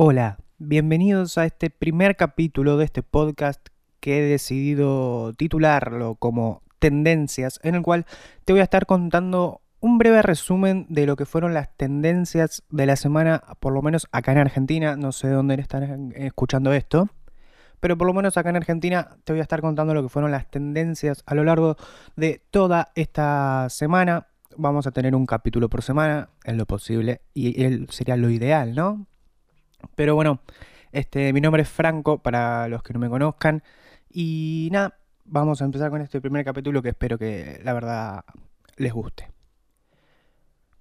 Hola, bienvenidos a este primer capítulo de este podcast que he decidido titularlo como Tendencias, en el cual te voy a estar contando un breve resumen de lo que fueron las tendencias de la semana, por lo menos acá en Argentina, no sé dónde están escuchando esto, pero por lo menos acá en Argentina te voy a estar contando lo que fueron las tendencias a lo largo de toda esta semana. Vamos a tener un capítulo por semana, en lo posible, y él sería lo ideal, ¿no? Pero bueno, este, mi nombre es Franco, para los que no me conozcan. Y nada, vamos a empezar con este primer capítulo que espero que la verdad les guste.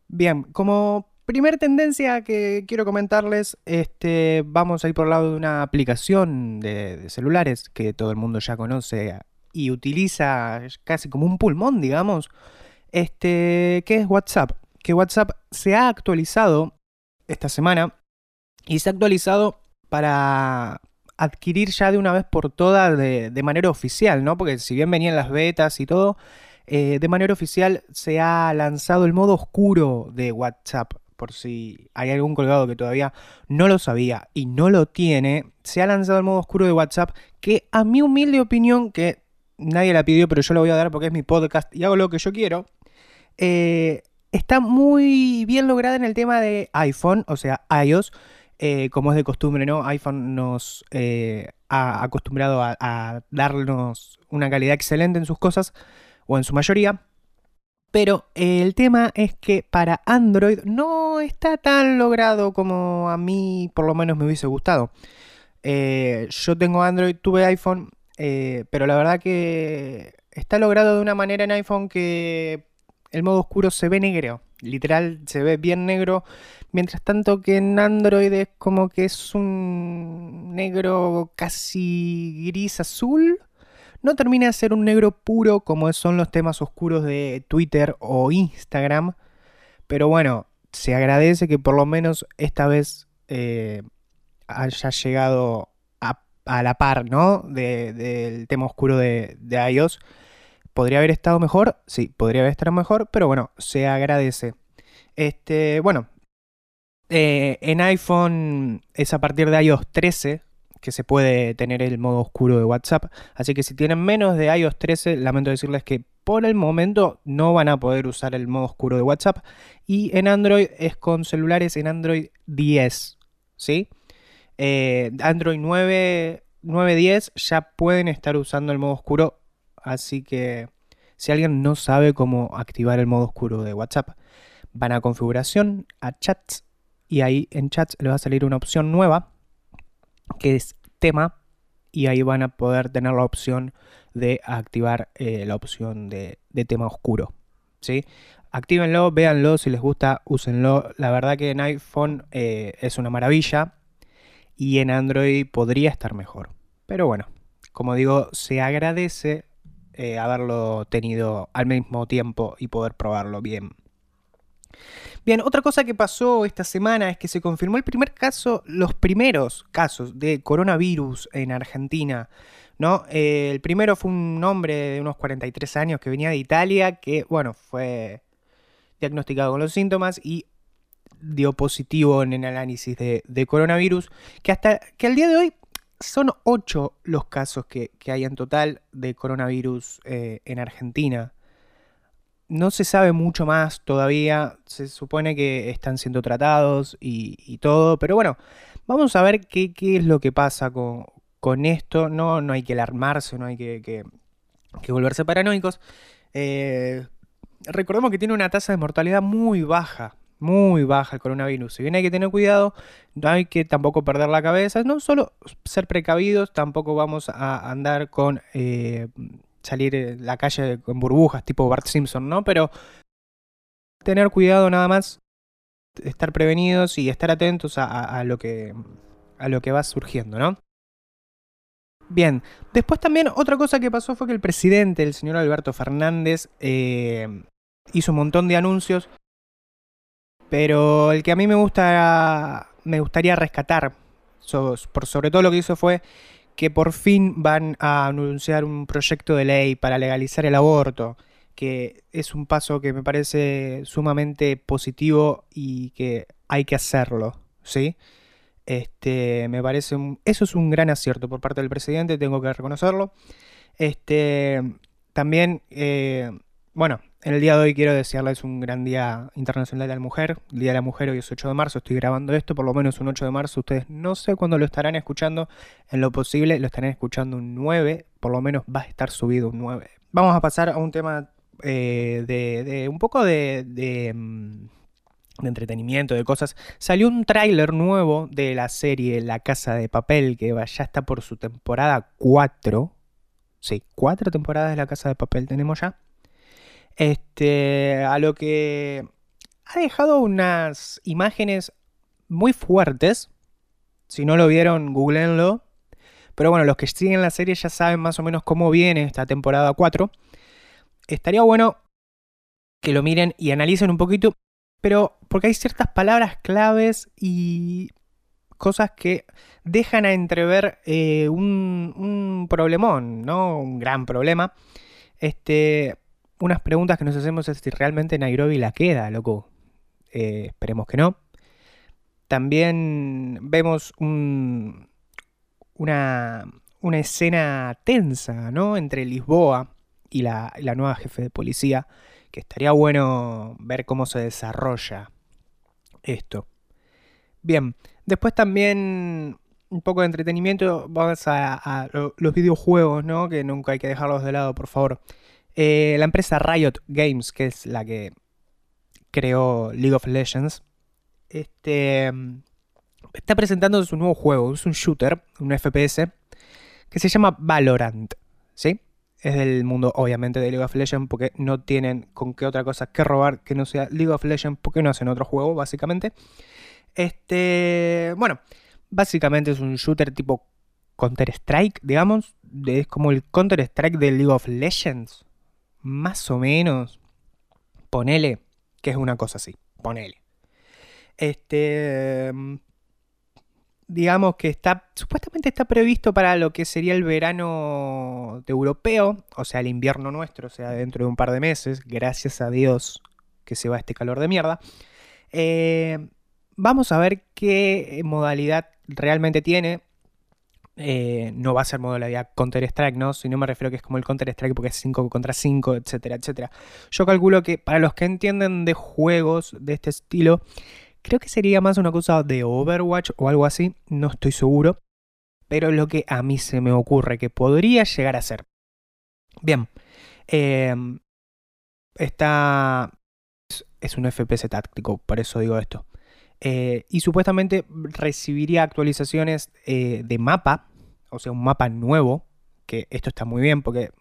Bien, como primer tendencia que quiero comentarles, este, vamos a ir por el lado de una aplicación de, de celulares que todo el mundo ya conoce y utiliza casi como un pulmón, digamos, este, que es WhatsApp. Que WhatsApp se ha actualizado esta semana y se ha actualizado para adquirir ya de una vez por todas de, manera oficial, ¿no? Porque si bien venían las betas y todo, eh, de manera oficial se ha lanzado el modo oscuro de WhatsApp. Por si hay algún colgado que todavía no lo sabía y no lo tiene, se ha lanzado el modo oscuro de WhatsApp que a mi humilde opinión, que nadie la pidió, pero yo lo voy a dar porque es mi podcast y hago lo que yo quiero, eh, está muy bien lograda en el tema de iPhone, o sea, iOS. Eh, como es de costumbre, ¿no? iPhone nos eh, ha acostumbrado a, darnos una calidad excelente en sus cosas, o en su mayoría. Pero el tema es que para Android no está tan logrado como a mí por lo menos me hubiese gustado. Eh, yo tengo Android, tuve iPhone, pero la verdad que está logrado de una manera en iPhone que el modo oscuro se ve negro. Literal, se ve bien negro. Mientras tanto que en Android es como que es un negro casi gris azul. No termina de ser un negro puro como son los temas oscuros de Twitter o Instagram. Pero bueno, se agradece que por lo menos esta vez eh, haya llegado a, la par, ¿no? del tema oscuro de, de iOS. ¿Podría haber estado mejor? Sí, podría haber estado mejor, pero bueno, se agradece. Este, bueno, eh, en iPhone es a partir de iOS 13 que se puede tener el modo oscuro de WhatsApp. Así que si tienen menos de iOS 13, lamento decirles que por el momento no van a poder usar el modo oscuro de WhatsApp. Y en Android es con celulares en Android 10. ¿Sí? Eh, Android 9, 9.10 ya pueden estar usando el modo oscuro Así que si alguien no sabe cómo activar el modo oscuro de WhatsApp, van a configuración, a chats, y ahí en chats les va a salir una opción nueva que es tema y ahí van a poder tener la opción de activar eh, la opción de, tema oscuro. ¿sí? Actívenlo, véanlo, si les gusta, úsenlo. La verdad que en iPhone eh, es una maravilla y en Android podría estar mejor. Pero bueno, como digo, se agradece eh, haberlo tenido al mismo tiempo y poder probarlo bien. Bien, otra cosa que pasó esta semana es que se confirmó el primer caso, los primeros casos de coronavirus en Argentina. ¿no? Eh, el primero fue un hombre de unos 43 años que venía de Italia, que, bueno, fue diagnosticado con los síntomas y dio positivo en el análisis de, de coronavirus, que hasta que al día de hoy son ocho los casos que, hay en total de coronavirus eh, en Argentina. No se sabe mucho más todavía, se supone que están siendo tratados y, todo, pero bueno, vamos a ver qué, es lo que pasa con, esto. No, no hay que alarmarse, no hay que, volverse paranoicos. Eh, recordemos que tiene una tasa de mortalidad muy baja, muy baja el coronavirus. Si bien hay que tener cuidado, no hay que tampoco perder la cabeza. No solo ser precavidos, tampoco vamos a andar con eh, salir en la calle con burbujas tipo Bart Simpson, ¿no? Pero tener cuidado nada más, estar prevenidos y estar atentos a, lo, que, a lo que va surgiendo, ¿no? Bien, después también otra cosa que pasó fue que el presidente, el señor Alberto Fernández, eh, hizo un montón de anuncios pero el que a mí me gusta, me gustaría rescatar, por sobre todo lo que hizo fue que por fin van a anunciar un proyecto de ley para legalizar el aborto, que es un paso que me parece sumamente positivo y que hay que hacerlo, ¿sí? Este, me parece eso es un gran acierto por parte del presidente, tengo que reconocerlo. Este, también, eh, bueno, en el día de hoy quiero desearles un gran día internacional de la mujer. El día de la mujer hoy es 8 de marzo, estoy grabando esto, por lo menos un 8 de marzo. Ustedes no sé cuándo lo estarán escuchando, en lo posible lo estarán escuchando un 9, por lo menos va a estar subido un 9. Vamos a pasar a un tema eh, de, un poco de, de, mm, de, entretenimiento, de cosas. Salió un tráiler nuevo de la serie La Casa de Papel, que ya está por su temporada 4. Sí, cuatro temporadas de La Casa de Papel tenemos ya. Este, a lo que ha dejado unas imágenes muy fuertes. Si no lo vieron, googleenlo. Pero bueno, los que siguen la serie ya saben más o menos cómo viene esta temporada 4 estaría bueno que lo miren y analicen un poquito, pero porque hay ciertas palabras claves y cosas que dejan a entrever eh, un, un, problemón, ¿no? Un gran problema. Este, unas preguntas que nos hacemos es si realmente Nairobi la queda, loco. Eh, esperemos que no. También vemos un, una, una escena tensa, ¿no? Entre Lisboa y la, nueva jefe de policía, que estaría bueno ver cómo se desarrolla esto. Bien, después también un poco de entretenimiento, vamos a, los videojuegos, ¿no? Que nunca hay que dejarlos de lado, por favor. Eh, la empresa Riot Games, que es la que creó League of Legends, este, está presentando su nuevo juego. Es un shooter, un FPS, que se llama Valorant, ¿sí? es del mundo, obviamente, de League of Legends, porque no tienen con qué otra cosa que robar que no sea League of Legends, porque no hacen otro juego, básicamente. Este, bueno, básicamente es un shooter tipo Counter-Strike, digamos. Es como el Counter-Strike de League of Legends. Más o menos. Ponele que es una cosa así. Ponele. Este digamos que está, supuestamente está previsto para lo que sería el verano de europeo, o sea, el invierno nuestro, o sea, dentro de un par de meses, gracias a Dios que se va este calor de mierda. Eh, vamos a ver qué modalidad realmente tiene. Eh, no va a ser modalidad Counter-Strike, ¿no? Si no me refiero a que es como el Counter-Strike porque es 5 contra 5, etcétera, etcétera. Yo calculo que para los que entienden de juegos de este estilo, Creo que sería más una cosa de Overwatch o algo así, no estoy seguro. Pero lo que a mí se me ocurre que podría llegar a ser. Bien. Eh, esta es un FPS táctico, por eso digo esto. Eh, y supuestamente recibiría actualizaciones eh, de mapa, o sea, un mapa nuevo, que esto está muy bien porque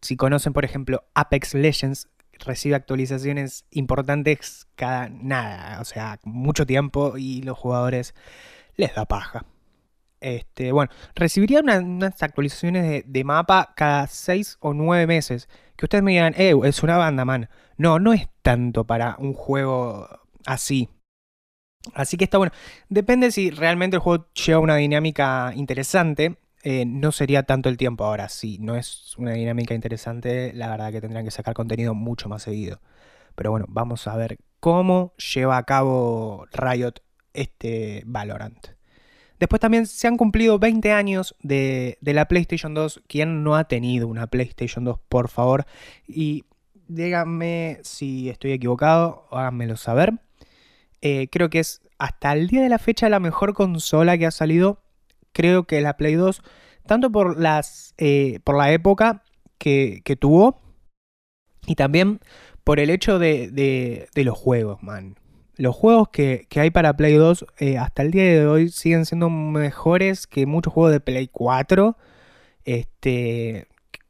si conocen, por ejemplo, Apex Legends, recibe actualizaciones importantes cada nada, o sea, mucho tiempo y los jugadores les da paja. Este, bueno, recibiría unas actualizaciones de, mapa cada 6 o 9 meses. Que ustedes me digan, eh, es una banda, man. No, no es tanto para un juego así. Así que está bueno. Depende si realmente el juego lleva una dinámica interesante. Eh, no sería tanto el tiempo ahora. Si no es una dinámica interesante, la verdad que tendrían que sacar contenido mucho más seguido. Pero bueno, vamos a ver cómo lleva a cabo Riot este Valorant. Después también se han cumplido 20 años de, la PlayStation 2. ¿Quién no ha tenido una PlayStation 2, por favor? Y díganme si estoy equivocado, háganmelo saber. Eh, creo que es hasta el día de la fecha la mejor consola que ha salido creo que la Play 2, tanto por, las, eh, por la época que, tuvo y también por el hecho de, de, los juegos, man. Los juegos que, hay para Play 2 eh, hasta el día de hoy siguen siendo mejores que muchos juegos de Play 4. Este,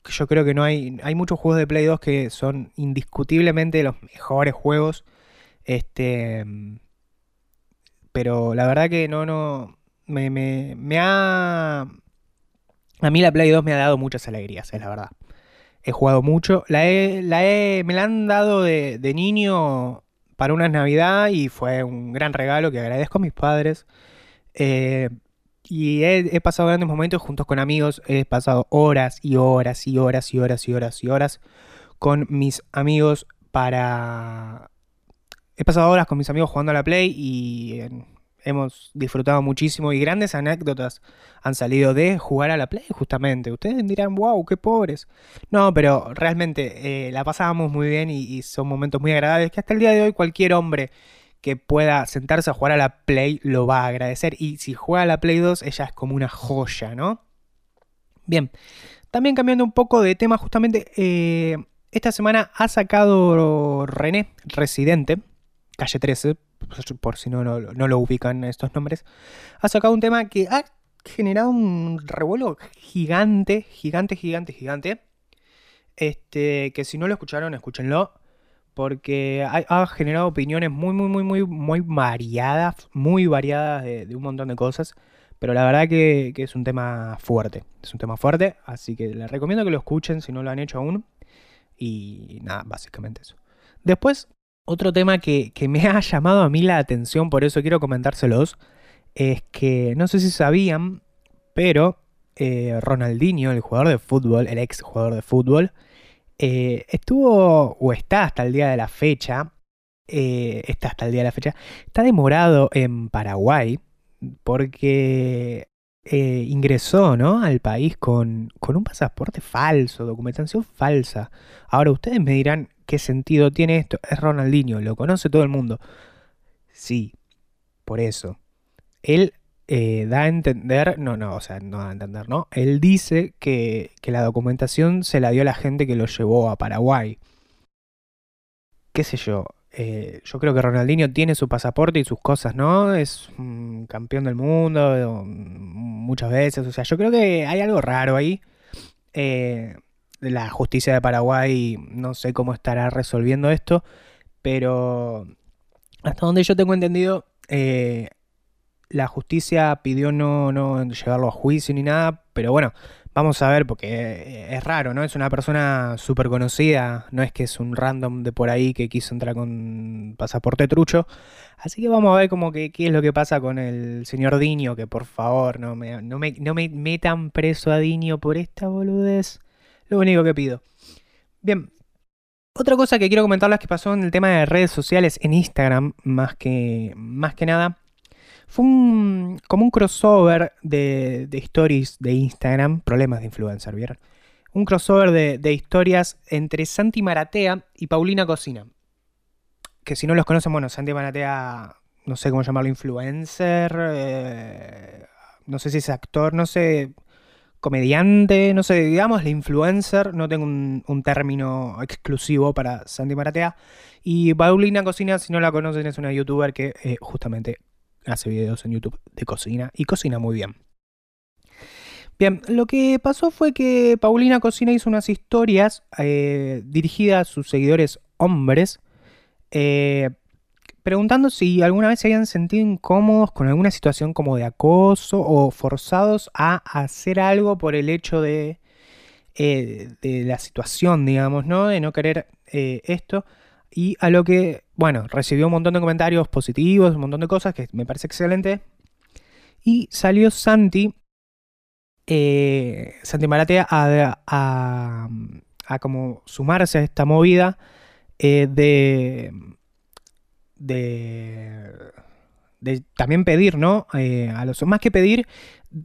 yo creo que no hay, hay muchos juegos de Play 2 que son indiscutiblemente los mejores juegos. Este, pero la verdad que no, no, me, me, me ha... A mí la Play 2 me ha dado muchas alegrías, es la verdad. He jugado mucho. La he, la he, me la han dado de, de niño para una Navidad y fue un gran regalo que agradezco a mis padres. Eh, y he, he, pasado grandes momentos juntos con amigos. He pasado horas y horas y horas y horas y horas y horas con mis amigos para... He pasado horas con mis amigos jugando a la Play y hemos disfrutado muchísimo y grandes anécdotas han salido de jugar a la Play, justamente. Ustedes dirán, wow, qué pobres. No, pero realmente eh, la pasábamos muy bien y, son momentos muy agradables que hasta el día de hoy cualquier hombre que pueda sentarse a jugar a la Play lo va a agradecer. Y si juega a la Play 2, ella es como una joya, ¿no? Bien, también cambiando un poco de tema, justamente eh, esta semana ha sacado René, Residente, calle 13, por si no, no, lo ubican estos nombres, ha sacado un tema que ha generado un revuelo gigante, gigante, gigante, gigante. Este, que si no lo escucharon, escúchenlo. Porque ha, generado opiniones muy, muy, muy, muy, muy variadas, muy variadas de, un montón de cosas. Pero la verdad que, que, es un tema fuerte. Es un tema fuerte. Así que les recomiendo que lo escuchen si no lo han hecho aún. Y nada, básicamente eso. Después otro tema que, me ha llamado a mí la atención, por eso quiero comentárselos, es que no sé si sabían, pero eh, Ronaldinho, el jugador de fútbol, el ex jugador de fútbol, eh, estuvo o está hasta el día de la fecha, eh, está hasta el día de la fecha, está demorado en Paraguay porque ingresó ¿no? al país con, con un pasaporte falso, documentación falsa. Ahora ustedes me dirán, ¿Qué sentido tiene esto? Es Ronaldinho, lo conoce todo el mundo. Sí, por eso. Él eh, da a entender, no, no, o sea, no da a entender, ¿no? Él dice que, la documentación se la dio a la gente que lo llevó a Paraguay. ¿Qué sé yo? Eh, yo creo que Ronaldinho tiene su pasaporte y sus cosas, ¿no? Es campeón del mundo muchas veces, o sea, yo creo que hay algo raro ahí. Eh, la justicia de Paraguay no sé cómo estará resolviendo esto, pero hasta donde yo tengo entendido, eh, la justicia pidió no, no llevarlo a juicio ni nada, pero bueno, vamos a ver porque eh, es raro, ¿no? Es una persona súper conocida, no es que es un random de por ahí que quiso entrar con pasaporte trucho. Así que vamos a ver como que qué es lo que pasa con el señor Diño, que por favor no me, no me, no me metan preso a Diño por esta boludez. Lo único que pido. Bien. Otra cosa que quiero comentarles que pasó en el tema de redes sociales en Instagram, más que, más que nada, fue un, como un crossover de, de stories de Instagram, problemas de influencer, ¿vieron? Un crossover de, historias entre Santi Maratea y Paulina Cocina. Que si no los conocen, bueno, Santi Maratea, no sé cómo llamarlo, influencer, eh, no sé si es actor, no sé, comediante, no sé, digamos, la influencer, no tengo un, término exclusivo para Sandy Maratea. Y Paulina Cocina, si no la conocen, es una youtuber que eh, justamente hace videos en YouTube de cocina y cocina muy bien. Bien, lo que pasó fue que Paulina Cocina hizo unas historias eh, dirigidas a sus seguidores hombres, eh, preguntando si alguna vez se habían sentido incómodos con alguna situación como de acoso o forzados a hacer algo por el hecho de, eh, de la situación, digamos, ¿no? De no querer eh, esto. Y a lo que, bueno, recibió un montón de comentarios positivos, un montón de cosas que me parece excelente. Y salió Santi, eh, Santi Maratea, a, a, a, como sumarse a esta movida de de, también pedir, ¿no? Eh, a los, más que pedir,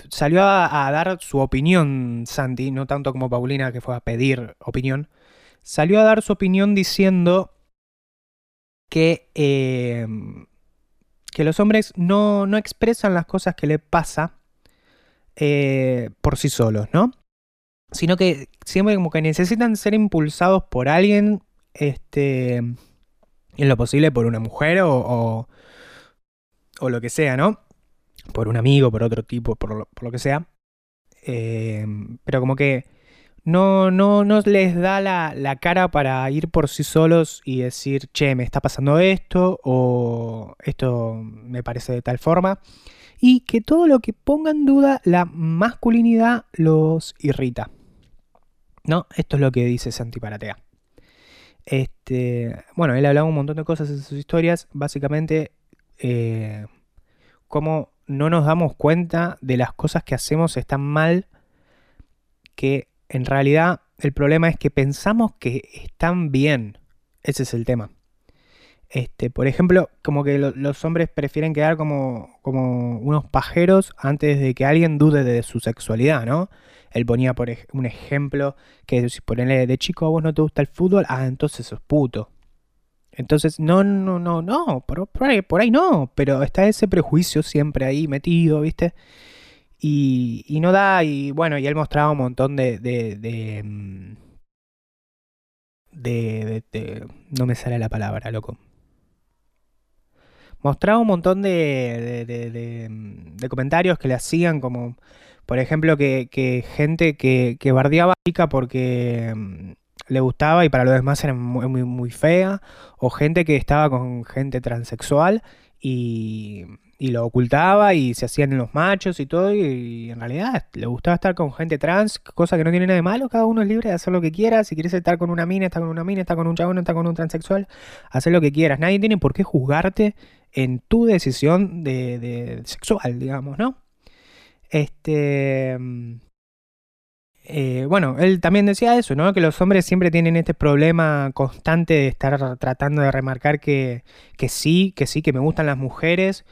salió a, dar su opinión, Santi, no tanto como Paulina que fue a pedir opinión, salió a dar su opinión diciendo que, eh, que los hombres no, no, expresan las cosas que le pasa eh, por sí solos, ¿no? Sino que siempre como que necesitan ser impulsados por alguien, este en lo posible por una mujer o, o, lo que sea, ¿no? Por un amigo, por otro tipo, por lo, que sea. Em, pero como que no, no, no les da la, la, cara para ir por sí solos y decir, che, me está pasando esto o esto me parece de tal forma. Y que todo lo que ponga en duda la masculinidad los irrita. ¿No? Esto es lo que dice Santi Paratea. Este, bueno, él hablaba un montón de cosas en sus historias, básicamente eh, cómo no nos damos cuenta de las cosas que hacemos están mal, que en realidad el problema es que pensamos que están bien, ese es el tema. Este, por ejemplo, como que lo- los hombres prefieren quedar como, como unos pajeros antes de que alguien dude de su sexualidad, ¿no? Él ponía por ej- un ejemplo que si ponele de chico a vos no te gusta el fútbol, ah, entonces sos puto. Entonces, no, no, no, no, por, por ahí, por ahí no, pero está ese prejuicio siempre ahí metido, ¿viste? Y, y no da, y bueno, y él mostraba un montón de, de, de, mm, de, de- de- no me sale la palabra, loco. Mostraba un montón mm, de comentarios que le hacían, como por ejemplo que, gente que, que bardeaba a chica porque mm, le gustaba y para los demás era muy, muy fea, o gente que estaba con gente transexual y, y lo ocultaba y se hacían los machos y todo, y, en realidad le gustaba estar con gente trans, cosa que no tiene nada de malo, cada uno es libre de hacer lo que quiera, si quieres estar con una mina, está con una mina, está con un chabón, está con un transexual, hacer lo que quieras, nadie tiene por qué juzgarte en tu decisión de, de sexual, digamos, ¿no? Este... eh, bueno, él también decía eso, ¿no? Que los hombres siempre tienen este problema constante de estar tratando de remarcar que, que sí, que sí, que me gustan las mujeres,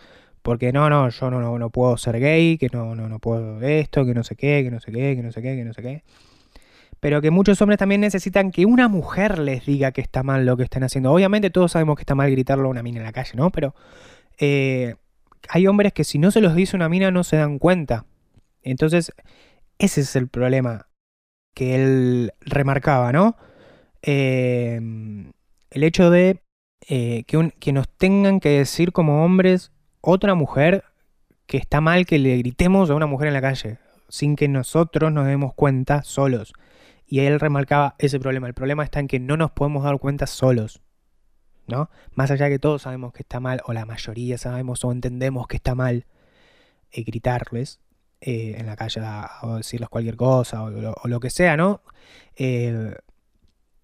porque no, no, yo no, no, puedo ser gay, que no, no, no puedo esto, que no sé qué, que no sé qué, que no sé qué, que no sé qué. Pero que muchos hombres también necesitan que una mujer les diga que está mal lo que están haciendo. Obviamente todos sabemos que está mal gritarlo a una mina en la calle, ¿no? Pero eh, hay hombres que si no se los dice una mina no se dan cuenta. Entonces, ese es el problema que él remarcaba, ¿no? Eh, el hecho de eh, que nos tengan que decir como hombres otra mujer que está mal que le gritemos a una mujer en la calle, sin que nosotros nos demos cuenta solos. Y él remarcaba ese problema. El problema está en que no nos podemos dar cuenta solos, ¿no? Más allá de que todos sabemos que está mal, o la mayoría sabemos o entendemos que está mal eh, gritarles eh, en la calle o decirles cualquier cosa o, lo- o lo que sea, ¿no? Eh,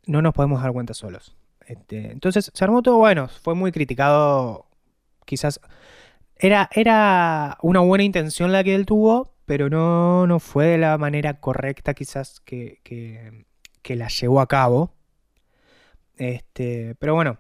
no nos podemos dar cuenta solos. Este, entonces se armó todo bueno, fue muy criticado, quizás era, era una buena intención la que él tuvo, pero no, no fue de la manera correcta quizás que, que, que la llevó a cabo. Este, pero bueno,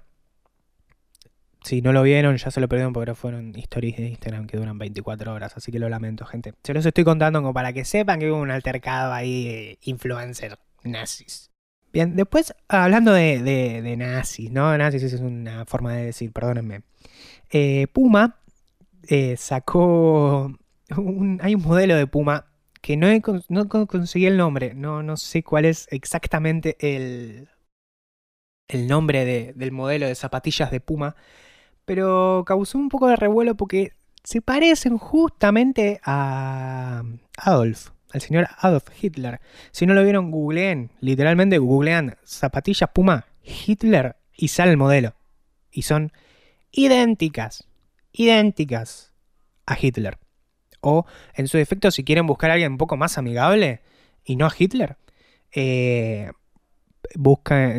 si no lo vieron, ya se lo perdieron porque fueron stories de Instagram que duran 24 horas, así que lo lamento, gente. Se los estoy contando como para que sepan que hubo un altercado ahí de influencer nazis. Bien, después hablando de, de- de nazis, ¿no? Nazis es una forma de decir, perdónenme. Eh, Puma eh, sacó. hay un modelo de Puma que no, no con- conseguí el nombre, no, no sé cuál es exactamente el, el nombre de- del modelo de zapatillas de Puma, pero causó un poco de revuelo porque se parecen justamente a Adolf, al señor Adolf Hitler. Si no lo vieron, googleen, literalmente googlean zapatillas Puma Hitler y sale el modelo. Y son idénticas, idénticas a Hitler. O, en su defecto, si quieren buscar a alguien un poco más amigable y no a Hitler, eh,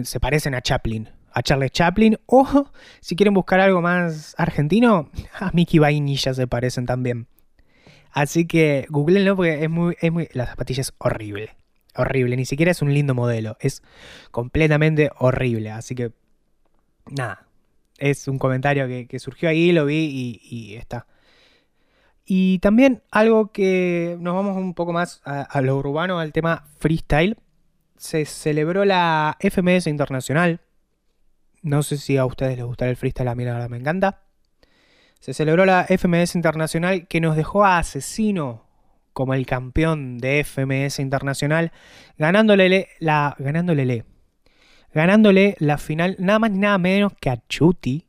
se parecen a Chaplin, a Charles Chaplin. O, si quieren buscar algo más argentino, a Mickey Vainilla se parecen también. Así que googleenlo porque es muy, es muy. La zapatilla es horrible. Horrible. Ni siquiera es un lindo modelo. Es completamente horrible. Así que. Nada. Es un comentario que, surgió ahí, lo vi y, está. Y también algo que nos vamos un poco más a, lo urbano, al tema freestyle. Se celebró la FMS Internacional. No sé si a ustedes les gusta el freestyle, a mí la verdad me encanta. Se celebró la FMS Internacional que nos dejó a Asesino como el campeón de FMS Internacional, ganándole la, ganándole, ganándole la final nada más ni nada menos que a Chuti,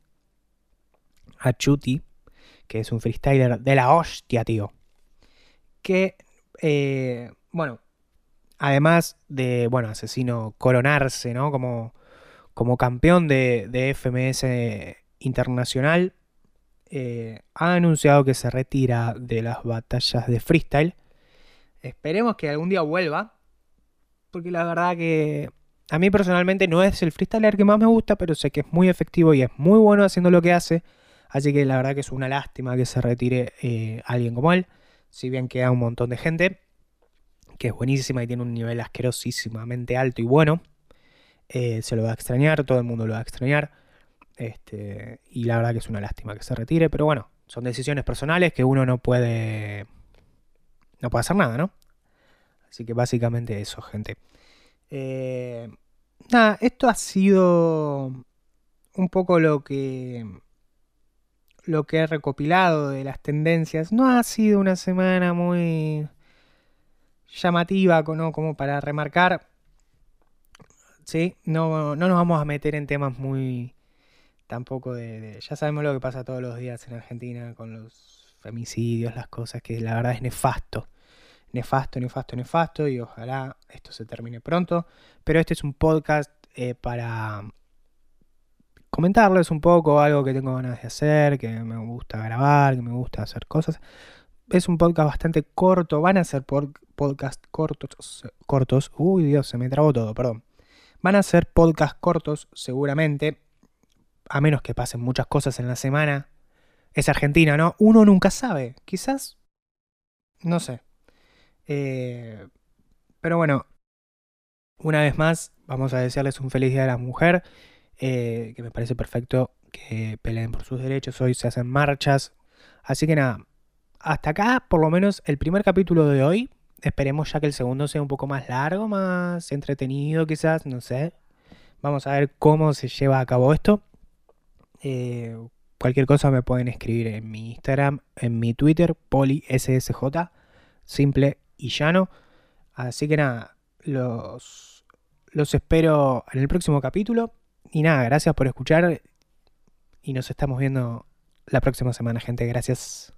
a Chuti, que es un freestyler de la hostia, tío. Que, eh, bueno, además de, bueno, Asesino coronarse, ¿no? Como, como campeón de, de FMS Internacional, eh, ha anunciado que se retira de las batallas de freestyle. Esperemos que algún día vuelva. Porque la verdad que a mí personalmente no es el freestyler que más me gusta, pero sé que es muy efectivo y es muy bueno haciendo lo que hace. Así que la verdad que es una lástima que se retire eh, alguien como él. Si bien queda un montón de gente, que es buenísima y tiene un nivel asquerosísimamente alto y bueno. Eh, se lo va a extrañar, todo el mundo lo va a extrañar. Este, y la verdad que es una lástima que se retire, pero bueno, son decisiones personales que uno no puede. No puede hacer nada, ¿no? Así que básicamente eso, gente. Eh, nada, esto ha sido un poco lo que. Lo que he recopilado de las tendencias. No ha sido una semana muy llamativa. Como para remarcar. Sí, no, no nos vamos a meter en temas muy tampoco de, Ya sabemos lo que pasa todos los días en Argentina con los femicidios, las cosas, que la verdad es nefasto. Nefasto, nefasto, nefasto, y ojalá esto se termine pronto. Pero este es un podcast eh, para comentarles un poco algo que tengo ganas de hacer, que me gusta grabar, que me gusta hacer cosas. Es un podcast bastante corto, van a ser podcast cortos, cortos. Uy, Dios, se me trabó todo, perdón. Van a ser podcast cortos, seguramente a menos que pasen muchas cosas en la semana, es Argentina, ¿no? Uno nunca sabe. Quizás, no sé. Eh, pero bueno, una vez más, vamos a desearles un feliz Día de la Mujer, eh, que me parece perfecto que peleen por sus derechos. Hoy se hacen marchas. Así que nada, hasta acá, por lo menos el primer capítulo de hoy. Esperemos ya que el segundo sea un poco más largo, más entretenido quizás, no sé. Vamos a ver cómo se lleva a cabo esto. Eh, cualquier cosa me pueden escribir en mi Instagram, en mi Twitter, polissj, simple y llano. Así que nada, los, los espero en el próximo capítulo. Y nada, gracias por escuchar y nos estamos viendo la próxima semana, gente. Gracias.